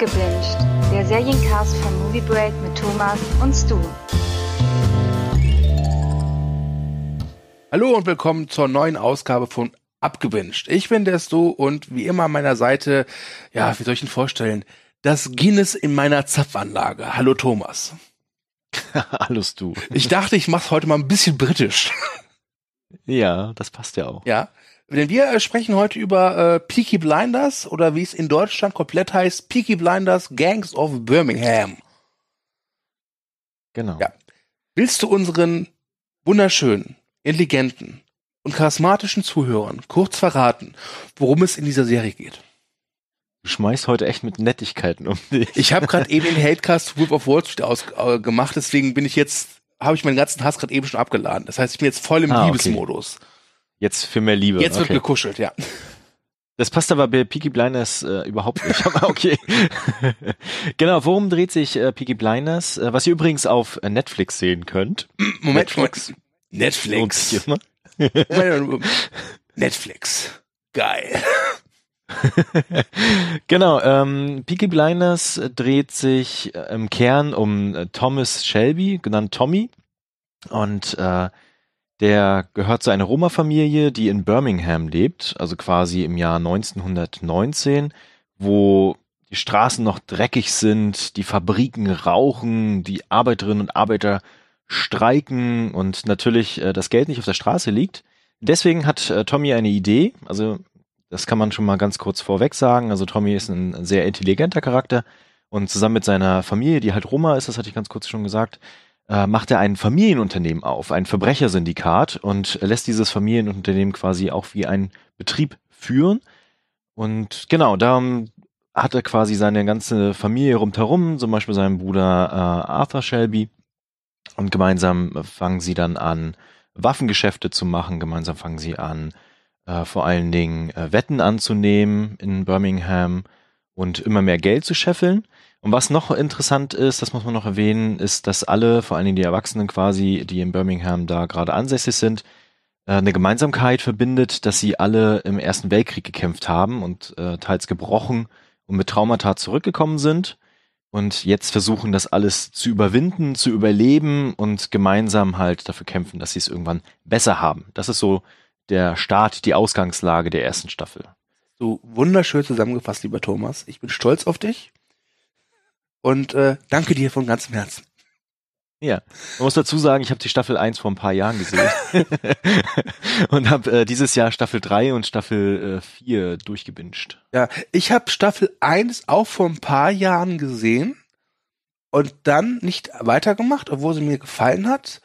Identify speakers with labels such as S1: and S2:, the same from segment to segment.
S1: Abgebinged, der Seriencast von Movie Break mit Thomas und Stu.
S2: Hallo und willkommen zur neuen Ausgabe von Abgebinged. Ich bin der Stu und wie immer an meiner Seite, ja, wie soll ich ihn vorstellen? Das Guinness in meiner Zapfanlage. Hallo Thomas.
S3: Hallo Stu.
S2: Ich dachte, ich mach's heute mal ein bisschen britisch.
S3: Ja, das passt ja auch.
S2: Ja. Denn wir äh, sprechen heute über äh, Peaky Blinders oder wie es in Deutschland komplett heißt, Peaky Blinders Gangs of Birmingham.
S3: Genau.
S2: Ja. Willst du unseren wunderschönen, intelligenten und charismatischen Zuhörern kurz verraten, worum es in dieser Serie geht?
S3: Du schmeißt heute echt mit Nettigkeiten um dich.
S2: Ich habe gerade eben den Hatecast Wolf of Wall Street ausgemacht, äh, deswegen bin ich jetzt, habe ich meinen ganzen Hass gerade eben schon abgeladen. Das heißt, ich bin jetzt voll im
S3: Ah, okay. Jetzt für mehr Liebe.
S2: Jetzt wird
S3: okay.
S2: gekuschelt, ja.
S3: Das passt aber bei Peaky Blinders äh, überhaupt nicht. Aber okay. genau, worum dreht sich äh, Peaky Blinders? Äh, was ihr übrigens auf äh, Netflix sehen könnt.
S2: Moment,
S3: Netflix.
S2: Netflix. Moment. Netflix. Geil.
S3: genau, ähm, Peaky Blinders dreht sich äh, im Kern um äh, Thomas Shelby, genannt Tommy. Und äh, der gehört zu einer Roma-Familie, die in Birmingham lebt, also quasi im Jahr 1919, wo die Straßen noch dreckig sind, die Fabriken rauchen, die Arbeiterinnen und Arbeiter streiken und natürlich äh, das Geld nicht auf der Straße liegt. Deswegen hat äh, Tommy eine Idee, also das kann man schon mal ganz kurz vorweg sagen. Also Tommy ist ein sehr intelligenter Charakter und zusammen mit seiner Familie, die halt Roma ist, das hatte ich ganz kurz schon gesagt, äh, macht er ein Familienunternehmen auf, ein Verbrechersyndikat und lässt dieses Familienunternehmen quasi auch wie ein Betrieb führen. Und genau, da hat er quasi seine ganze Familie rundherum, zum Beispiel seinen Bruder äh, Arthur Shelby. Und gemeinsam fangen sie dann an, Waffengeschäfte zu machen. Gemeinsam fangen sie an, äh, vor allen Dingen äh, Wetten anzunehmen in Birmingham und immer mehr Geld zu scheffeln. Und was noch interessant ist, das muss man noch erwähnen, ist, dass alle, vor allen Dingen die Erwachsenen quasi, die in Birmingham da gerade ansässig sind, äh, eine Gemeinsamkeit verbindet, dass sie alle im Ersten Weltkrieg gekämpft haben und äh, teils gebrochen und mit Traumata zurückgekommen sind und jetzt versuchen, das alles zu überwinden, zu überleben und gemeinsam halt dafür kämpfen, dass sie es irgendwann besser haben. Das ist so der Start, die Ausgangslage der ersten Staffel.
S2: So wunderschön zusammengefasst, lieber Thomas. Ich bin stolz auf dich und äh, danke dir von ganzem Herzen.
S3: Ja, man muss dazu sagen, ich habe die Staffel 1 vor ein paar Jahren gesehen und habe äh, dieses Jahr Staffel 3 und Staffel äh, 4 durchgebinged.
S2: Ja, ich habe Staffel 1 auch vor ein paar Jahren gesehen und dann nicht weitergemacht, obwohl sie mir gefallen hat.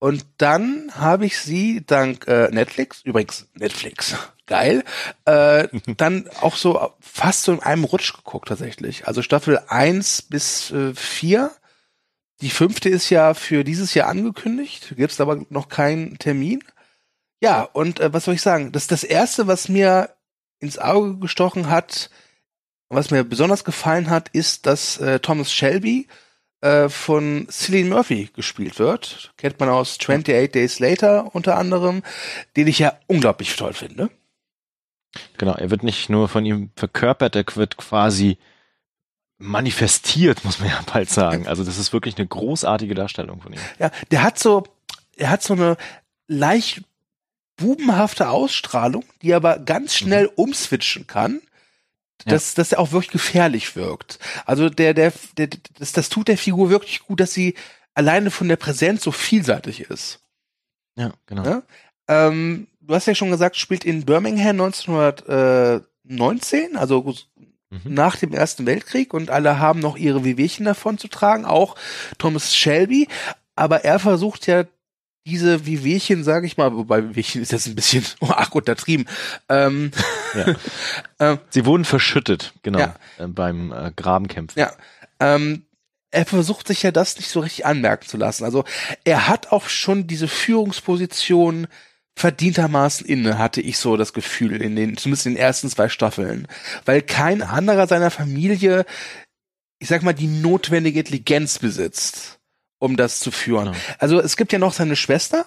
S2: Und dann habe ich sie dank äh, Netflix, übrigens Netflix, geil, äh, dann auch so fast so in einem Rutsch geguckt tatsächlich. Also Staffel 1 bis äh, 4. Die fünfte ist ja für dieses Jahr angekündigt, gibt's aber noch keinen Termin. Ja, und äh, was soll ich sagen? Das das erste, was mir ins Auge gestochen hat, was mir besonders gefallen hat, ist, dass äh, Thomas Shelby äh, von Cillian Murphy gespielt wird. Kennt man aus 28 Days Later unter anderem, den ich ja unglaublich toll finde.
S3: Genau, er wird nicht nur von ihm verkörpert, er wird quasi manifestiert, muss man ja bald sagen. Also das ist wirklich eine großartige Darstellung von ihm.
S2: Ja, der hat so, er hat so eine leicht bubenhafte Ausstrahlung, die aber ganz schnell
S3: Mhm.
S2: umswitchen kann. Dass, dass er auch wirklich gefährlich wirkt. Also der, der, der das, das tut der Figur wirklich gut, dass sie alleine von der Präsenz so vielseitig ist.
S3: Ja, genau.
S2: Ja? Ähm, du hast ja schon gesagt, spielt in Birmingham 1919, also
S3: Mhm.
S2: nach dem Ersten Weltkrieg und alle haben noch ihre Wehwehchen davon zu tragen, auch Thomas Shelby, aber er versucht ja diese Wehwehchen, sage ich mal, wobei Wehwehchen ist jetzt ein bisschen ach untertrieben. Ähm,
S3: Ja.
S2: ähm,
S3: Sie wurden verschüttet, genau,
S2: Ja.
S3: äh, beim äh, Grabenkämpfen.
S2: ja, ähm, er versucht sich ja das nicht so richtig anmerken zu lassen. Also er hat auch schon diese Führungsposition verdientermaßen inne, hatte ich so das Gefühl, in den, zumindest in den ersten zwei Staffeln. Weil kein anderer seiner Familie, ich sag mal, die notwendige Intelligenz besitzt, um das zu führen.
S3: Genau.
S2: Also es gibt ja noch seine Schwester,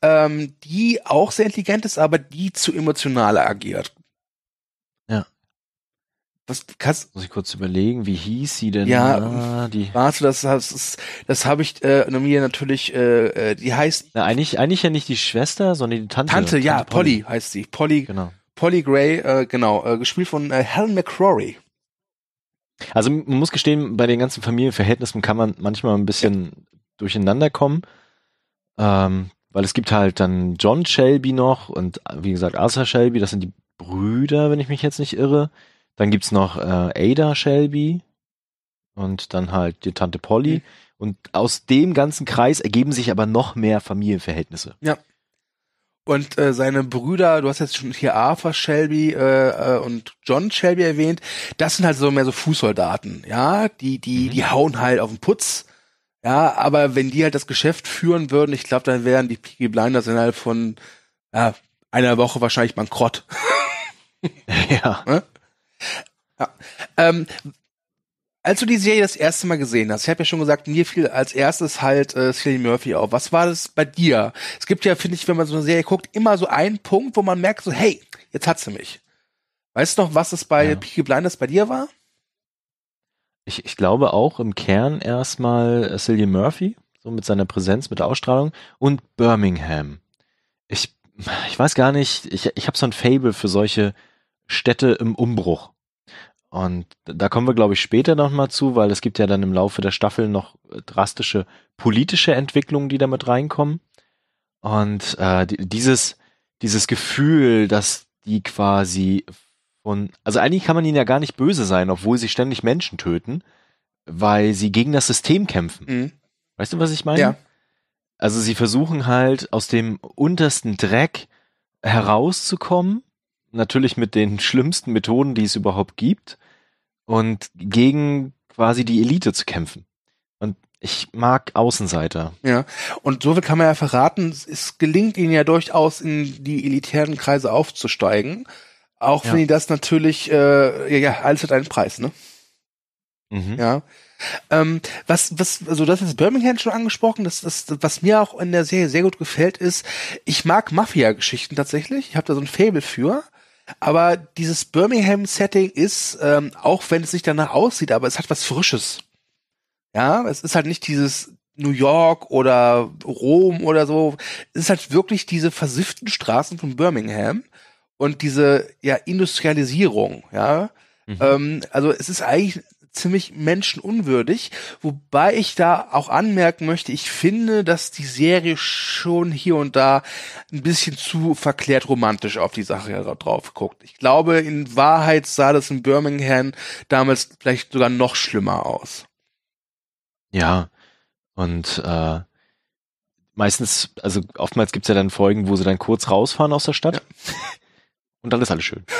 S2: ähm, die auch sehr intelligent ist, aber die zu emotional agiert.
S3: Ja.
S2: Was kannst
S3: Muss ich kurz überlegen, wie hieß sie denn?
S2: Ja.
S3: Ah, die.
S2: Warte, das, das, das, habe ich äh, mir natürlich, äh, äh, die heißt
S3: Na, eigentlich, eigentlich ja nicht die Schwester, sondern die Tante.
S2: Tante, ja, Polly heißt sie. Polly,
S3: Genau.
S2: Polly Gray, äh, genau, äh, gespielt von äh, Helen McCrory.
S3: Also man muss gestehen, bei den ganzen Familienverhältnissen kann man manchmal ein bisschen durcheinander kommen. Ähm, weil es gibt halt dann John Shelby noch und wie gesagt Arthur Shelby, das sind die Brüder, wenn ich mich jetzt nicht irre. Dann gibt's noch äh, Ada Shelby und dann halt die Tante Polly.
S2: Mhm.
S3: Und aus dem ganzen Kreis ergeben sich aber noch mehr Familienverhältnisse.
S2: Und äh, seine Brüder, du hast jetzt schon hier Arthur Shelby äh, äh, und John Shelby erwähnt, das sind halt so mehr so Fußsoldaten, ja, die die
S3: Mhm.
S2: die hauen halt auf den Putz, ja, aber wenn die halt das Geschäft führen würden, ich glaube, dann wären die Peaky Blinders innerhalb von ja, einer Woche wahrscheinlich bankrott.
S3: ja.
S2: Ähm, als du die Serie das erste Mal gesehen hast, ich habe ja schon gesagt, mir fiel als erstes halt äh, Cillian Murphy auf. Was war das bei dir? Es gibt ja, finde ich, wenn man so eine Serie guckt, immer so einen Punkt, wo man merkt, so, hey, jetzt hat sie mich. Weißt du noch, was es bei
S3: Ja.
S2: Peaky Blinders bei dir war?
S3: Ich, ich glaube auch im Kern erstmal äh, Cillian Murphy, so mit seiner Präsenz, mit der Ausstrahlung und Birmingham. Ich, ich weiß gar nicht, ich, ich habe so ein Fable für solche Städte im Umbruch. Und da kommen wir, glaube ich, später nochmal zu, weil es gibt ja dann im Laufe der Staffel noch äh, drastische politische Entwicklungen, die damit reinkommen. Und äh, die, dieses, dieses Gefühl, dass die quasi von, also eigentlich kann man ihnen ja gar nicht böse sein, obwohl sie ständig Menschen töten, weil sie gegen das System kämpfen.
S2: Mhm.
S3: Weißt du, was ich meine?
S2: Ja.
S3: Also sie versuchen halt aus dem untersten Dreck herauszukommen, natürlich mit den schlimmsten Methoden, die es überhaupt gibt, und gegen quasi die Elite zu kämpfen. Und ich mag Außenseiter.
S2: Ja. Und so viel kann man ja verraten, es- gelingt ihnen ja durchaus in die elitären Kreise aufzusteigen. Auch
S3: Ja.
S2: wenn die das natürlich, äh, ja, ja, alles hat einen Preis, ne?
S3: Mhm.
S2: Ja. Ähm, was, was, also das ist Birmingham schon angesprochen, das, das, was mir auch in der Serie sehr gut gefällt, ist, ich mag Mafia-Geschichten tatsächlich. Ich habe da so ein Fable für. Aber dieses Birmingham-Setting ist, ähm, auch wenn es nicht danach aussieht, aber es hat was Frisches. Ja, es ist halt nicht dieses New York oder Rom oder so. Es ist halt wirklich diese versifften Straßen von Birmingham und diese ja Industrialisierung, ja.
S3: Mhm.
S2: Ähm, also es ist eigentlich ziemlich menschenunwürdig, wobei ich da auch anmerken möchte, ich finde, dass die Serie schon hier und da ein bisschen zu verklärt romantisch auf die Sache ja drauf guckt. Ich glaube, in Wahrheit sah das in Birmingham damals vielleicht sogar noch schlimmer aus.
S3: Ja. Und äh, meistens, also oftmals gibt's ja dann Folgen, wo sie dann kurz rausfahren aus der Stadt. Und dann ist alles schön.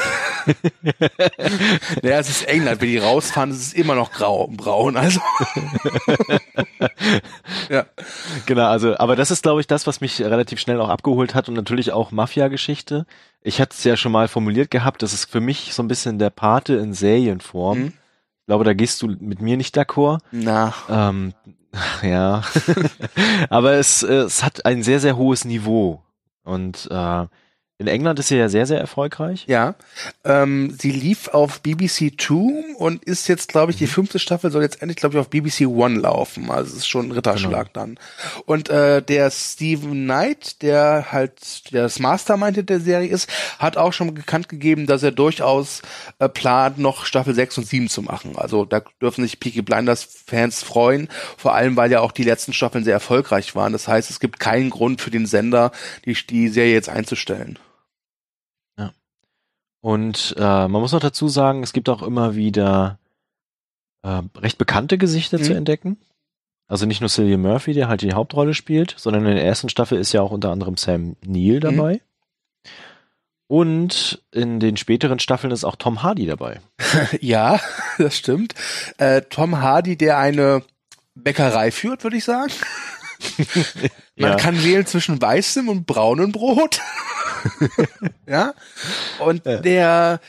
S2: Naja, es ist England, wenn die rausfahren, ist es immer noch grau und braun, also. ja.
S3: Genau, also, aber das ist, glaube ich, das, was mich relativ schnell auch abgeholt hat und natürlich auch Mafia-Geschichte. Ich hatte es ja schon mal formuliert gehabt, das ist für mich so ein bisschen der Pate in Serienform.
S2: Mhm.
S3: Ich glaube, da gehst du mit mir nicht d'accord.
S2: Na,
S3: Ähm, ja, aber es, äh, es hat ein sehr, sehr hohes Niveau. Und äh, in England ist sie ja sehr, sehr erfolgreich.
S2: Ja, ähm, sie lief auf BBC Two und ist jetzt, glaube ich, die fünfte Staffel soll jetzt endlich, glaube ich, auf BBC One laufen. Also es ist schon ein Ritterschlag dann. Und äh, der Stephen Knight, der halt der das Mastermind der Serie ist, hat auch schon bekannt gegeben, dass er durchaus äh, plant, noch Staffel 6 und 7 zu machen. Also da dürfen sich Peaky Blinders Fans freuen, vor allem weil ja auch die letzten Staffeln sehr erfolgreich waren. Das heißt, es gibt keinen Grund für den Sender, die, die Serie jetzt einzustellen.
S3: Und äh, man muss noch dazu sagen, es gibt auch immer wieder äh, recht bekannte Gesichter
S2: Mhm.
S3: zu entdecken. Also nicht nur Cillian Murphy, der halt die Hauptrolle spielt, sondern in der ersten Staffel ist ja auch unter anderem Sam Neill dabei. Und in den späteren Staffeln ist auch Tom Hardy dabei.
S2: Ja, das stimmt. Äh, Tom Hardy, der eine Bäckerei führt, würde ich sagen. Man
S3: Ja.
S2: kann wählen zwischen weißem und braunem Brot. ja. Und
S3: Ja.
S2: der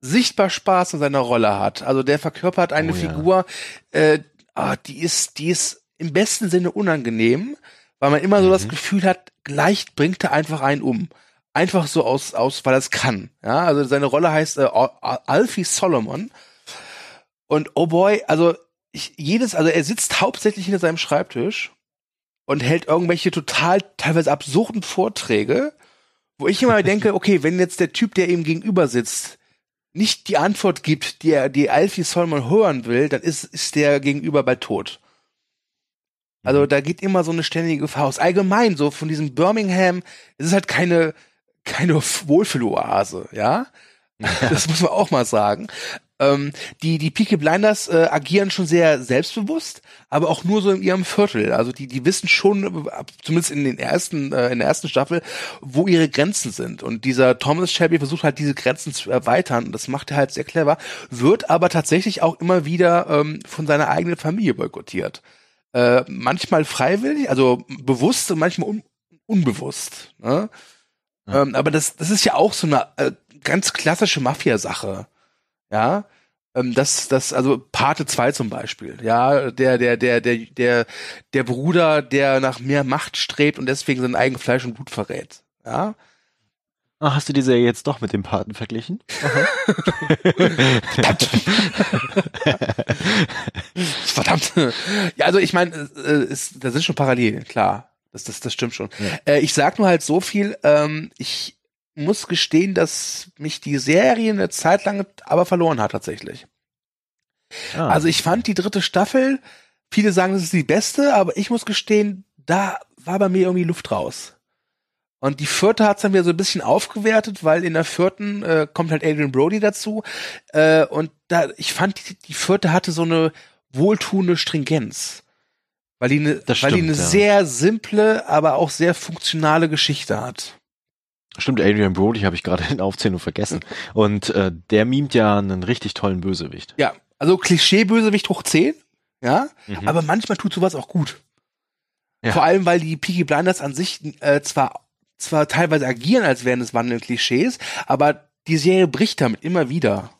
S2: sichtbar Spaß an seiner Rolle hat. Also der verkörpert eine
S3: Oh ja.
S2: Figur, äh, ah, die ist, die ist im besten Sinne unangenehm, weil man immer so das
S3: Mhm.
S2: Gefühl hat, gleich bringt er einfach einen um. Einfach so aus, aus, weil er es kann. Ja, also seine Rolle heißt äh, Al- Alfie Solomon. Und oh boy, also ich, jedes, also er sitzt hauptsächlich hinter seinem Schreibtisch und hält irgendwelche total teilweise absurden Vorträge, wo ich immer denke, okay, wenn jetzt der Typ, der ihm gegenüber sitzt, nicht die Antwort gibt, die er, die Alfie Solomon hören will, dann ist, ist der gegenüber bei tot. Also da geht immer so eine ständige Gefahr aus. Allgemein, so von diesem Birmingham, es ist halt keine, keine Wohlfühloase, ja? Das muss man auch mal sagen. Ähm, die, die Peaky Blinders äh, agieren schon sehr selbstbewusst, aber auch nur so in ihrem Viertel. Also die, die wissen schon, zumindest in den ersten, äh, in der ersten Staffel, wo ihre Grenzen sind. Und dieser Thomas Shelby versucht halt diese Grenzen zu erweitern. Das macht er halt sehr clever, wird aber tatsächlich auch immer wieder ähm, von seiner eigenen Familie boykottiert. Äh, manchmal freiwillig, also bewusst und manchmal un unbewusst. Ne? Ja. Ähm, aber das, das ist ja auch so eine äh, ganz klassische Mafia-Sache. Ja, ähm, das, das, also Pate 2 zum Beispiel, ja, der, der, der, der, der, der Bruder, der nach mehr Macht strebt und deswegen sein eigen Fleisch und Blut verrät. Ja.
S3: Ach, hast du diese jetzt doch mit dem Paten verglichen?
S2: Verdammt. Ja, also ich meine, äh, da sind schon Parallelen, klar. Das, das, das stimmt schon. Ja. Äh, ich sag nur halt so viel, ähm, ich muss gestehen, dass mich die Serie eine Zeit lang aber verloren hat tatsächlich. Ah. Also ich fand die dritte Staffel, viele sagen, das ist die beste, aber ich muss gestehen, da war bei mir irgendwie Luft raus. Und die vierte hat's dann wieder so ein bisschen aufgewertet, weil in der vierten äh, kommt halt Adrian Brody dazu. Äh, und da, ich fand, die, die vierte hatte so eine wohltuende Stringenz. Weil die eine, weil die eine ja. sehr simple, aber auch sehr funktionale Geschichte hat.
S3: Stimmt, Adrian Brody habe ich gerade in Aufzählung vergessen. Und äh, der mimt ja einen richtig tollen Bösewicht.
S2: Ja, also Klischee-Bösewicht hoch 10, ja, mhm. aber manchmal tut sowas auch gut. Ja. Vor allem, weil die Peaky Blinders an sich äh, zwar zwar teilweise agieren, als wären es wandelnde Klischees, aber die Serie bricht damit immer wieder.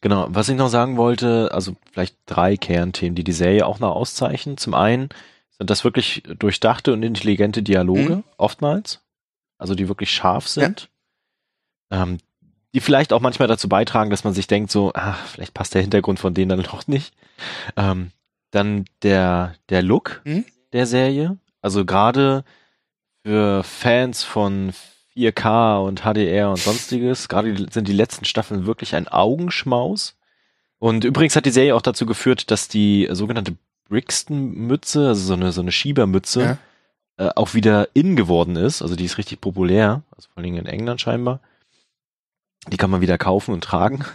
S3: Genau, was ich noch sagen wollte, also vielleicht drei Kernthemen, die die Serie auch noch auszeichnen. Zum einen sind das wirklich durchdachte und intelligente Dialoge, mhm. oftmals also die wirklich scharf sind. Ja. Ähm, die vielleicht auch manchmal dazu beitragen, dass man sich denkt, so, ach, vielleicht passt der Hintergrund von denen dann noch nicht. Ähm, dann der, der Look mhm. der Serie. Also gerade für Fans von 4K und HDR und sonstiges, gerade sind die letzten Staffeln wirklich ein Augenschmaus. Und übrigens hat die Serie auch dazu geführt, dass die sogenannte Brixton-Mütze, also so eine, so eine Schiebermütze, ja äh, auch wieder in geworden ist. Also die ist richtig populär, also vor allem in England scheinbar. Die kann man wieder kaufen und tragen.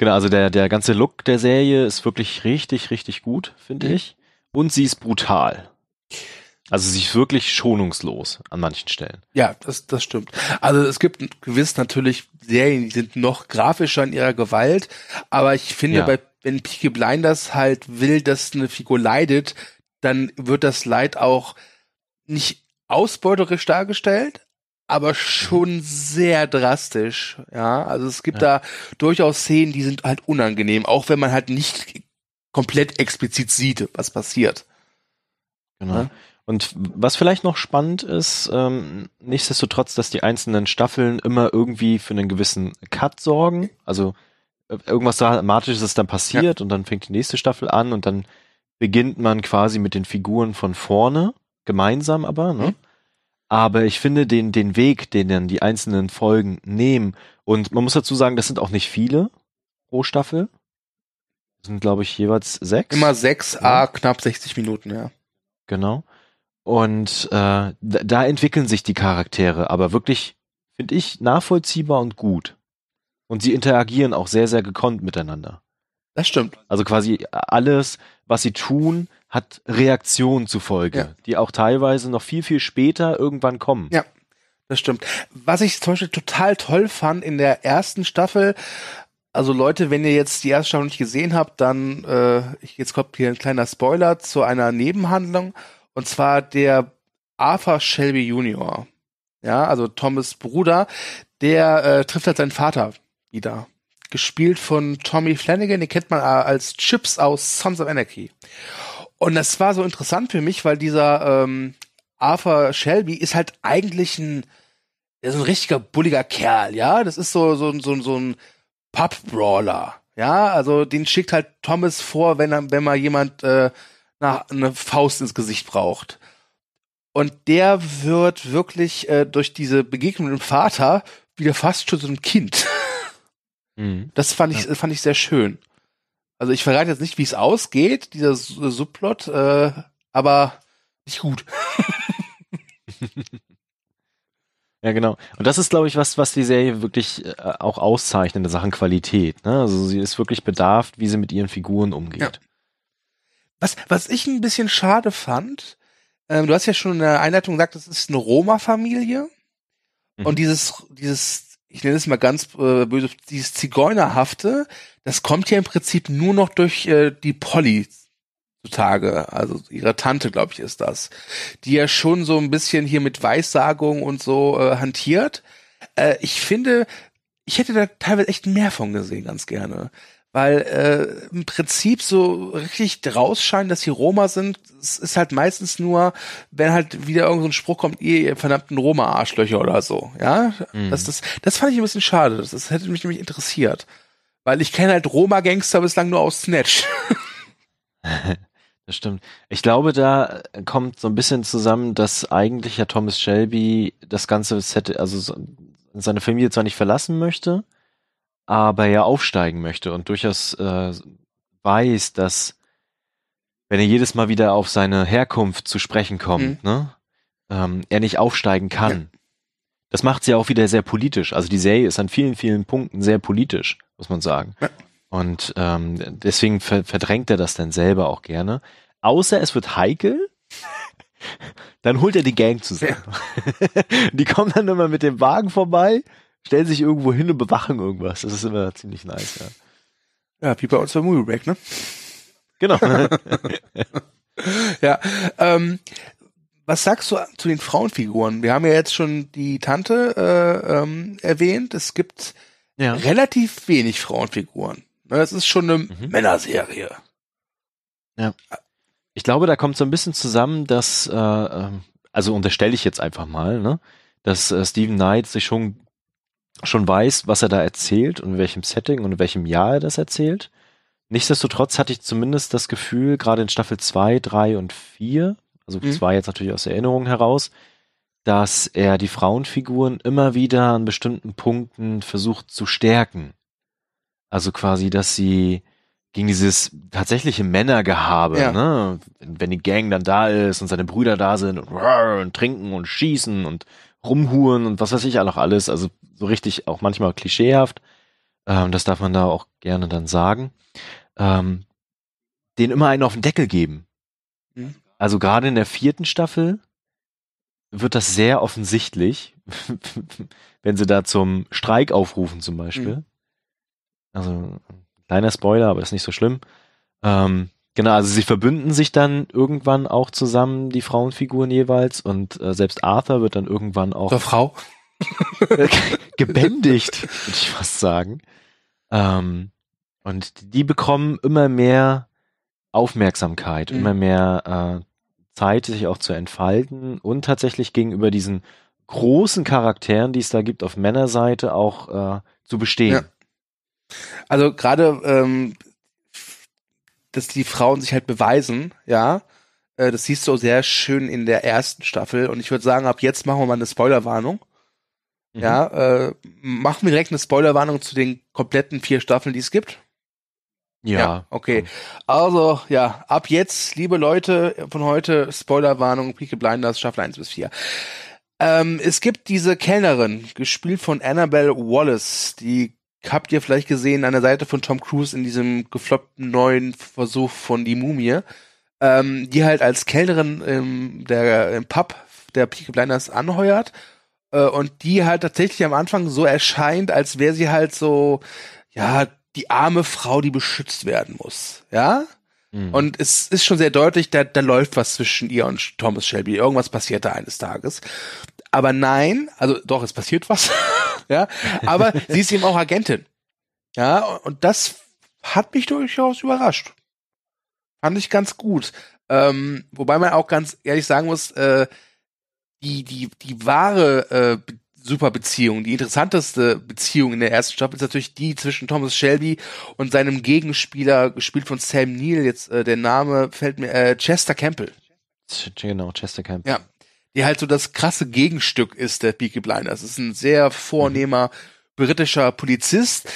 S3: Genau, also der, der ganze Look der Serie ist wirklich richtig, richtig gut, finde mhm. ich. Und sie ist brutal. Also sie ist wirklich schonungslos an manchen Stellen.
S2: Ja, das, das stimmt. Also es gibt gewiss natürlich Serien, die sind noch grafischer in ihrer Gewalt, aber ich finde, ja. bei, wenn Peaky Blinders halt will, dass eine Figur leidet, dann wird das Leid auch nicht ausbeuterisch dargestellt, aber schon sehr drastisch. Ja, also es gibt ja. da durchaus Szenen, die sind halt unangenehm, auch wenn man halt nicht komplett explizit sieht, was passiert.
S3: Genau. Ja? Und was vielleicht noch spannend ist, ähm, nichtsdestotrotz, dass die einzelnen Staffeln immer irgendwie für einen gewissen Cut sorgen. Also äh, irgendwas Dramatisches ist dann passiert ja. und dann fängt die nächste Staffel an und dann beginnt man quasi mit den Figuren von vorne gemeinsam aber, ne? Mhm. Aber ich finde den, den Weg, den dann die einzelnen Folgen nehmen, und man muss dazu sagen, das sind auch nicht viele pro Staffel. Das sind, glaube ich, jeweils sechs.
S2: Immer sechs, ja. a knapp 60 Minuten, ja.
S3: Genau. Und äh, da, da entwickeln sich die Charaktere, aber wirklich, finde ich, nachvollziehbar und gut. Und sie interagieren auch sehr, sehr gekonnt miteinander.
S2: Das stimmt.
S3: Also quasi alles, was sie tun, hat Reaktionen zufolge, ja. die auch teilweise noch viel, viel später irgendwann kommen.
S2: Ja, das stimmt. Was ich zum Beispiel total toll fand in der ersten Staffel, also Leute, wenn ihr jetzt die erste Staffel nicht gesehen habt, dann äh, jetzt kommt hier ein kleiner Spoiler zu einer Nebenhandlung und zwar der Arthur Shelby Jr. Ja, also Thomas Bruder, der äh, trifft halt seinen Vater wieder. Gespielt von Tommy Flanagan, den kennt man als Chips aus Sons of Anarchy. Und das war so interessant für mich, weil dieser ähm, Arthur Shelby ist halt eigentlich ein, der ist ein richtiger bulliger Kerl, ja. Das ist so so so, so ein Pub-Brawler, Ja, also den schickt halt Thomas vor, wenn er, wenn mal jemand äh, nach, eine Faust ins Gesicht braucht. Und der wird wirklich äh, durch diese Begegnung mit dem Vater wieder fast schon so ein Kind.
S3: Mhm.
S2: Das fand ich,
S3: Ja.
S2: fand ich sehr schön. Also ich verrate jetzt nicht, wie es ausgeht, dieser Subplot, äh, aber nicht gut.
S3: Ja, genau. Und das ist, glaube ich, was, was die Serie wirklich äh, auch auszeichnet in Sachen Qualität. Ne? Also sie ist wirklich bedarft, wie sie mit ihren Figuren umgeht.
S2: Ja. Was, was ich ein bisschen schade fand, ähm, du hast ja schon in der Einleitung gesagt, das ist eine Roma-Familie.
S3: Mhm.
S2: Und dieses, dieses, ich nenne es mal ganz äh, böse, dieses Zigeunerhafte, das kommt ja im Prinzip nur noch durch äh, die Polly zutage. Also ihre Tante, glaube ich, ist das. Die ja schon so ein bisschen hier mit Weissagung und so äh, hantiert. Äh, ich finde, ich hätte da teilweise echt mehr von gesehen, ganz gerne. Weil äh, im Prinzip so richtig rausscheinen, dass sie Roma sind, es ist halt meistens nur, wenn halt wieder irgend so ein Spruch kommt, ihr, ihr verdammten Roma-Arschlöcher oder so. Ja,
S3: Mhm.
S2: das, das, das fand ich ein bisschen schade. Das, das hätte mich nämlich interessiert. Weil ich kenne halt Roma-Gangster bislang nur aus Snatch.
S3: Das stimmt. Ich glaube, da kommt so ein bisschen zusammen, dass eigentlich ja Thomas Shelby das ganze Set, also so- seine Familie zwar nicht verlassen möchte, aber ja aufsteigen möchte und durchaus äh, weiß, dass wenn er jedes Mal wieder auf seine Herkunft zu sprechen kommt, ne, ähm, er nicht aufsteigen kann. Das macht sie auch wieder sehr politisch. Also die Serie ist an vielen, vielen Punkten sehr politisch, muss man sagen.
S2: Ja.
S3: Und ähm, deswegen ver verdrängt er das dann selber auch gerne. Außer es wird heikel, dann holt er die Gang zusammen. Die kommen dann immer mit dem Wagen vorbei, stellen sich irgendwo hin und bewachen irgendwas. Das ist immer ziemlich nice, ja.
S2: Ja, wie bei uns beim Movie Break, ne?
S3: Genau.
S2: Ja, ähm, was sagst du zu den Frauenfiguren? Wir haben ja jetzt schon die Tante äh, ähm, erwähnt. Es gibt
S3: ja.
S2: relativ wenig Frauenfiguren. Ne, Das ist schon eine
S3: Mhm.
S2: Männerserie.
S3: Ich glaube, da kommt so ein bisschen zusammen, dass, äh, ähm, also unterstelle ich jetzt einfach mal, ne, dass äh, Stephen Knight sich schon, schon weiß, was er da erzählt und in welchem Setting und in welchem Jahr er das erzählt. Nichtsdestotrotz hatte ich zumindest das Gefühl, gerade in Staffel 2, 3 und 4, also
S2: Mhm.
S3: 2 jetzt natürlich aus Erinnerung heraus, dass er die Frauenfiguren immer wieder an bestimmten Punkten versucht zu stärken. Also quasi, dass sie gegen dieses tatsächliche Männergehabe,
S2: Ja.
S3: ne? Wenn, die Gang dann da ist und seine Brüder da sind und, und trinken und schießen und rumhuren und was weiß ich auch noch alles, also so richtig auch manchmal klischeehaft, ähm, das darf man da auch gerne dann sagen, ähm, den immer einen auf den Deckel geben.
S2: Mhm.
S3: Also gerade in der vierten Staffel wird das sehr offensichtlich, wenn sie da zum Streik aufrufen zum Beispiel.
S2: Mhm.
S3: Also kleiner Spoiler, aber ist nicht so schlimm. Ähm, genau, also sie verbünden sich dann irgendwann auch zusammen, die Frauenfiguren jeweils, und äh, selbst Arthur wird dann irgendwann auch
S2: Zur Frau.
S3: gebändigt, würde ich fast sagen. Ähm, und die bekommen immer mehr Aufmerksamkeit,
S2: Mhm.
S3: immer mehr äh, Zeit, sich auch zu entfalten und tatsächlich gegenüber diesen großen Charakteren, die es da gibt auf Männerseite, auch äh, zu bestehen.
S2: Ja. Also gerade, ähm, dass die Frauen sich halt beweisen, ja, äh, das siehst du sehr schön in der ersten Staffel. Und ich würde sagen, ab jetzt machen wir mal eine Spoilerwarnung.
S3: Mhm.
S2: Ja, äh, machen wir direkt eine Spoilerwarnung zu den kompletten vier Staffeln, die es gibt.
S3: Ja,
S2: okay. Also, ja, ab jetzt, liebe Leute von heute, Spoilerwarnung, Peaky Blinders, Staffel 1 bis 4. Ähm, es gibt diese Kellnerin, gespielt von Annabelle Wallace, die habt ihr vielleicht gesehen an der Seite von Tom Cruise in diesem gefloppten neuen Versuch von Die Mumie, ähm, die halt als Kellnerin im, der, im Pub der Peaky Blinders anheuert äh, und die halt tatsächlich am Anfang so erscheint, als wäre sie halt so, ja, die arme Frau, die beschützt werden muss, ja?
S3: Mhm.
S2: Und es ist schon sehr deutlich, da, da läuft was zwischen ihr und Thomas Shelby. Irgendwas passiert da eines Tages. Aber nein, also doch, es passiert was. ja, aber sie ist eben auch Agentin. Ja, und das hat mich durchaus überrascht. Fand ich ganz gut. Ähm, wobei man auch ganz ehrlich sagen muss, äh, die, die, die wahre äh, super Beziehung. Die interessanteste Beziehung in der ersten Staffel ist natürlich die zwischen Thomas Shelby und seinem Gegenspieler, gespielt von Sam Neill. Jetzt äh, der Name fällt mir äh, Chester Campbell.
S3: Genau, Chester Campbell.
S2: Ja, die halt so das krasse Gegenstück ist der Peaky Blinders. Das ist ein sehr vornehmer britischer Polizist.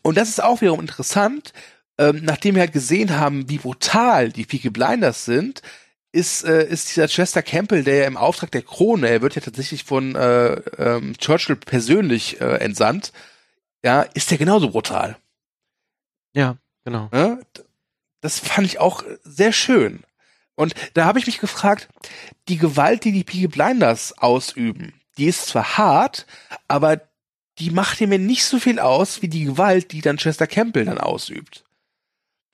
S2: Und das ist auch wiederum interessant, ähm, nachdem wir halt gesehen haben, wie brutal die Peaky Blinders sind, ist, äh, ist dieser Chester Campbell, der ja im Auftrag der Krone, er wird ja tatsächlich von äh, ähm, Churchill persönlich äh, entsandt, ja, ist der genauso brutal.
S3: Ja, genau.
S2: Ja? Das fand ich auch sehr schön. Und da habe ich mich gefragt, die Gewalt, die die Peaky Blinders ausüben, die ist zwar hart, aber die macht mir nicht so viel aus wie die Gewalt, die dann Chester Campbell dann ausübt.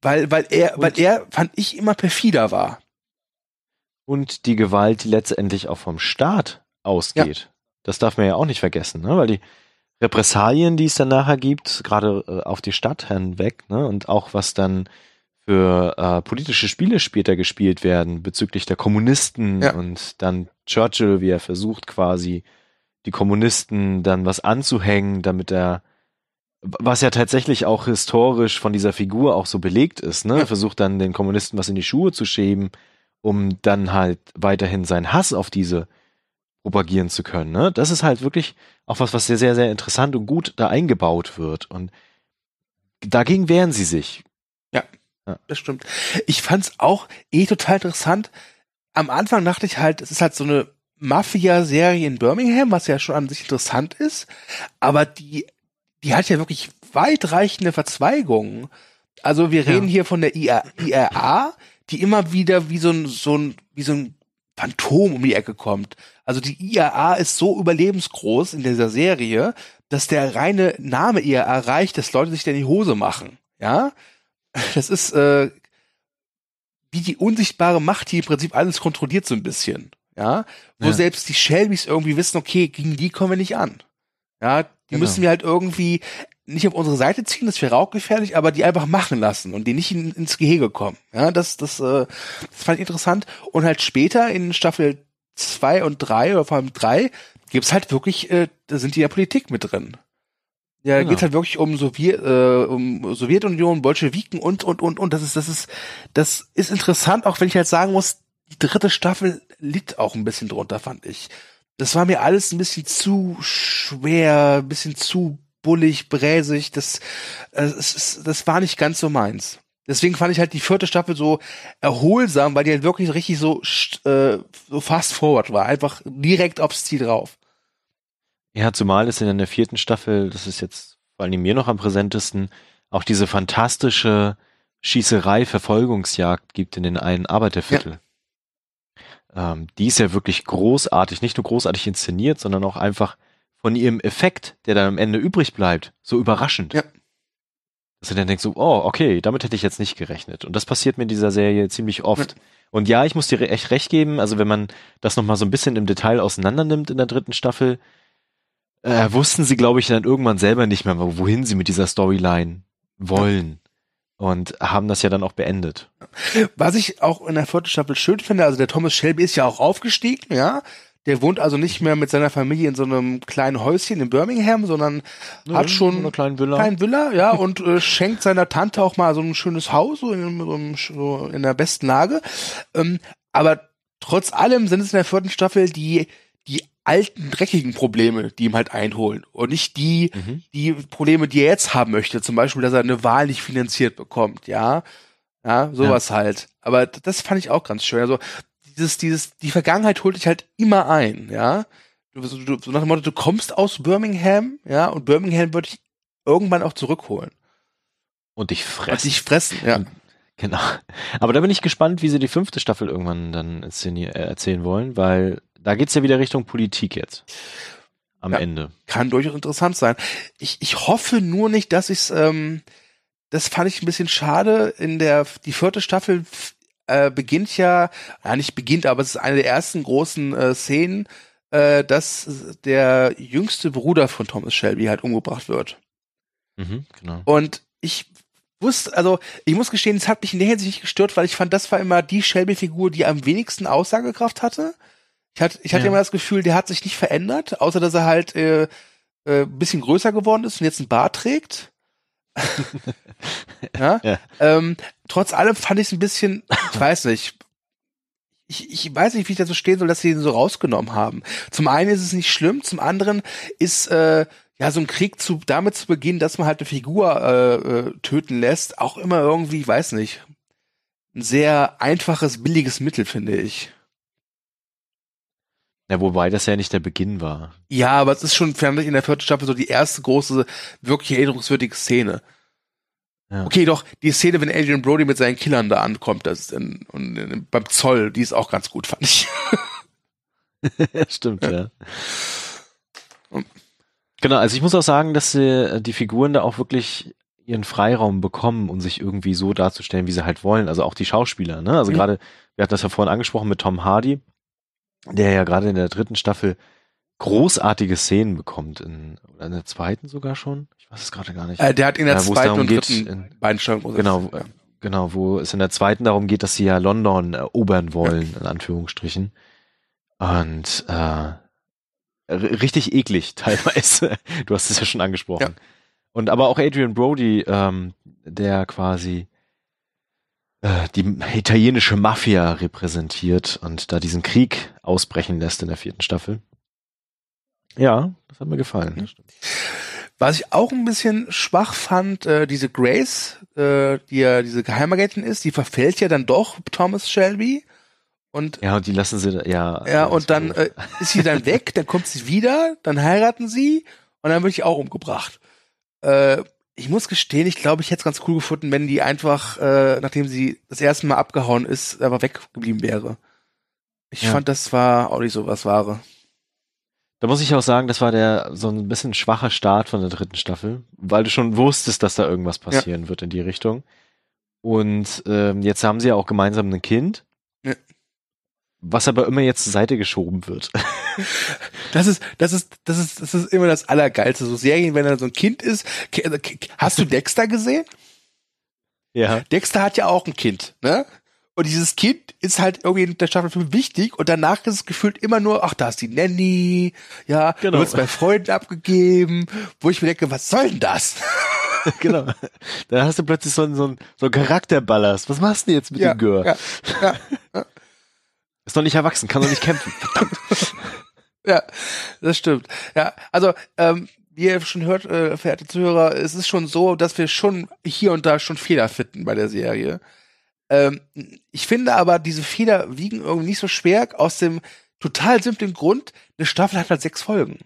S2: Weil, weil er,
S3: Und-
S2: weil er, fand ich, immer perfider war.
S3: Und die Gewalt, die letztendlich auch vom Staat ausgeht. Das darf man ja auch nicht vergessen, ne? weil die Repressalien, die es dann nachher gibt, gerade äh, auf die Stadt hinweg, ne? und auch was dann für äh, politische Spiele später gespielt werden bezüglich der Kommunisten
S2: Ja.
S3: und dann Churchill, wie er versucht quasi die Kommunisten dann was anzuhängen, damit er was ja tatsächlich auch historisch von dieser Figur auch so belegt ist, ne?
S2: Ja.
S3: Versucht dann den Kommunisten was in die Schuhe zu schieben, um dann halt weiterhin seinen Hass auf diese propagieren zu können. Ne? Das ist halt wirklich auch was, was sehr, sehr, sehr interessant und gut da eingebaut wird. Und dagegen wehren sie sich.
S2: Das stimmt. Ich fand's auch eh total interessant. Am Anfang dachte ich halt, es ist halt so eine Mafia-Serie in Birmingham, was ja schon an sich interessant ist. Aber die, die hat ja wirklich weitreichende Verzweigungen. Also wir
S3: Ja.
S2: reden hier von der IRA, IRA, die immer wieder wie so ein, so ein, wie so ein Phantom um die Ecke kommt. Also die IRA ist so überlebensgroß in dieser Serie, dass der reine Name IRA reicht, dass Leute sich dann in die Hose machen. Ja, das ist äh, wie die unsichtbare Macht, die im Prinzip alles kontrolliert so ein bisschen. Ja, wo
S3: Ja.
S2: selbst die Shelbys irgendwie wissen, okay, gegen die kommen wir nicht an. Ja, die
S3: Genau.
S2: müssen wir halt irgendwie nicht auf unsere Seite ziehen, das wäre auch gefährlich, aber die einfach machen lassen und die nicht in, ins Gehege kommen. Ja, das, das, äh, das fand ich interessant. Und halt später in Staffel zwei und drei oder vor allem drei gibt's halt wirklich, äh, da sind die ja Politik mit drin. Ja, da
S3: Genau.
S2: geht's halt wirklich um, Sowjet, äh, um Sowjetunion, Bolschewiken und, und, und, und. Das ist, das ist, das ist interessant, auch wenn ich halt sagen muss, die dritte Staffel litt auch ein bisschen drunter, fand ich. Das war mir alles ein bisschen zu schwer, ein bisschen zu bullig, bräsig. Das, äh, es das war nicht ganz so meins. Deswegen fand ich halt die vierte Staffel so erholsam, weil die halt wirklich richtig so, äh, so fast forward war. Einfach direkt aufs Ziel drauf.
S3: Ja, zumal es in der vierten Staffel, das ist jetzt vor allem mir noch am präsentesten, auch diese fantastische Schießerei, Verfolgungsjagd gibt in den einen Arbeiterviertel. Ähm, die ist ja wirklich großartig, nicht nur großartig inszeniert, sondern auch einfach von ihrem Effekt, der dann am Ende übrig bleibt, so überraschend.
S2: Ja.
S3: Dass du dann denkst, so, oh, okay, damit hätte ich jetzt nicht gerechnet. Und das passiert mir in dieser Serie ziemlich oft. Und ja, ich muss dir echt recht geben, also wenn man das nochmal so ein bisschen im Detail auseinander nimmt in der dritten Staffel, äh, wussten sie, glaube ich, dann irgendwann selber nicht mehr, wohin sie mit dieser Storyline wollen. Und haben das ja dann auch beendet.
S2: Was ich auch in der vierten Staffel schön finde, also der Thomas Shelby ist ja auch aufgestiegen, ja. Der wohnt also nicht mehr mit seiner Familie in so einem kleinen Häuschen in Birmingham, sondern hat schon
S3: eine kleine Villa.
S2: kleinen Villa, ja, und äh, schenkt seiner Tante auch mal so ein schönes Haus, so in, so einem, so in der besten Lage. Ähm, aber trotz allem sind es in der vierten Staffel die, die alten, dreckigen Probleme, die ihm halt einholen. Und nicht die,
S3: Mhm.
S2: die Probleme, die er jetzt haben möchte. Zum Beispiel, dass er eine Wahl nicht finanziert bekommt, ja. Ja, sowas halt. Aber das fand ich auch ganz schön. Also, dieses, dieses, die Vergangenheit holt dich halt immer ein, ja. Du, so- du, so nach dem Motto, du kommst aus Birmingham, ja, und Birmingham wird dich irgendwann auch zurückholen.
S3: Und dich
S2: Und
S3: fressen.
S2: dich fressen, ja.
S3: Genau. Aber da bin ich gespannt, wie sie die fünfte Staffel irgendwann dann äh, erzählen wollen, weil da geht's ja wieder Richtung Politik jetzt. Am
S2: Ja.
S3: Ende.
S2: Kann durchaus interessant sein. Ich, ich hoffe nur nicht, dass ich's, ähm, das fand ich ein bisschen schade. In der, die vierte Staffel äh, beginnt ja, ja nicht beginnt, aber es ist eine der ersten großen äh, Szenen, äh, dass der jüngste Bruder von Thomas Shelby halt umgebracht wird.
S3: Mhm, genau.
S2: Und ich wusste, also ich muss gestehen, es hat mich in der Hinsicht nicht gestört, weil ich fand, das war immer die Shelby-Figur, die am wenigsten Aussagekraft hatte. Ich hatte, ich hatte
S3: Ja.
S2: immer das Gefühl, der hat sich nicht verändert, außer dass er halt äh, äh, ein bisschen größer geworden ist und jetzt einen Bart trägt. ja.
S3: Ja.
S2: Ähm, trotz allem fand ich es ein bisschen, ich weiß nicht, ich, ich weiß nicht, wie ich dazu stehen soll, dass sie ihn so rausgenommen haben. Zum einen ist es nicht schlimm, zum anderen ist äh, ja so ein Krieg zu damit zu beginnen, dass man halt eine Figur äh, äh, töten lässt, auch immer irgendwie, ich weiß nicht, ein sehr einfaches, billiges Mittel, finde ich.
S3: Ja, wobei das ja nicht der Beginn war.
S2: Ja, aber es ist schon, fand ich, in der vierten Staffel so die erste große, wirklich erinnerungswürdige Szene.
S3: Ja.
S2: Okay, doch, die Szene, wenn Adrian Brody mit seinen Killern da ankommt, das ist in, und in, beim Zoll, die ist auch ganz gut, fand ich.
S3: Stimmt, ja.
S2: Und-
S3: Genau, also ich muss auch sagen, dass sie, äh, die Figuren da auch wirklich ihren Freiraum bekommen, um sich irgendwie so darzustellen, wie sie halt wollen. Also auch die Schauspieler, ne? Also
S2: Mhm.
S3: gerade, wir hatten das ja vorhin angesprochen mit Tom Hardy, der ja gerade in der dritten Staffel großartige Szenen bekommt, in, oder in der zweiten sogar schon. Ich weiß es gerade gar nicht.
S2: Äh, der hat in der
S3: Ja, es
S2: zweiten und
S3: geht,
S2: dritten
S3: in-
S2: beiden Staffeln
S3: Genau,
S2: ja.
S3: Genau, wo es in der zweiten darum geht, dass sie ja London erobern wollen, in Anführungsstrichen. Und äh, richtig eklig teilweise. Du hast es ja schon angesprochen.
S2: Ja.
S3: Und aber auch Adrian Brody, ähm, der quasi äh, die italienische Mafia repräsentiert und da diesen Krieg ausbrechen lässt in der vierten Staffel. Ja, das hat mir gefallen.
S2: Was ich auch ein bisschen schwach fand, äh, diese Grace, äh, die ja diese Geheimagentin ist, die verfällt ja dann doch Thomas Shelby. Und
S3: Ja, und die lassen sie, ja.
S2: ja, und dann äh, ist sie dann weg, dann kommt sie wieder, dann heiraten sie und dann wird ich auch umgebracht. Äh, ich muss gestehen, ich glaube, ich hätte es ganz cool gefunden, wenn die einfach, äh, nachdem sie das erste Mal abgehauen ist, einfach weggeblieben wäre. Ich
S3: Ja.
S2: fand, das war auch nicht so was Wahre.
S3: Da muss ich auch sagen, das war der so ein bisschen schwacher Start von der dritten Staffel, weil du schon wusstest, dass da irgendwas passieren wird in die Richtung. Und ähm, jetzt haben sie ja auch gemeinsam ein Kind,
S2: Ja.
S3: Was aber immer jetzt zur Seite geschoben wird.
S2: Das ist, das ist, das ist, das ist immer das Allergeilste. So Serien, wenn da so ein Kind ist. Also, Hast du Dexter gesehen?
S3: ja.
S2: Dexter hat ja auch ein Kind, ne? Und dieses Kind ist halt irgendwie in der Staffel 5 wichtig und danach ist es gefühlt immer nur, ach, da ist die Nanny, ja,
S3: Genau.
S2: du wirst bei Freunden abgegeben, wo ich mir denke, was soll denn das?
S3: genau. Dann hast du plötzlich so einen, so einen, so einen Charakterballast. Was machst du denn jetzt mit dem Gör?
S2: ja, ja,
S3: Ist noch nicht erwachsen, kann noch nicht kämpfen.
S2: ja, das stimmt. Ja, also, ähm, wie ihr schon hört, äh, verehrte Zuhörer, es ist schon so, dass wir schon hier und da schon Fehler finden bei der Serie. Ähm, ich finde aber, diese Fehler wiegen irgendwie nicht so schwer aus dem total simplen Grund, eine Staffel hat halt sechs Folgen.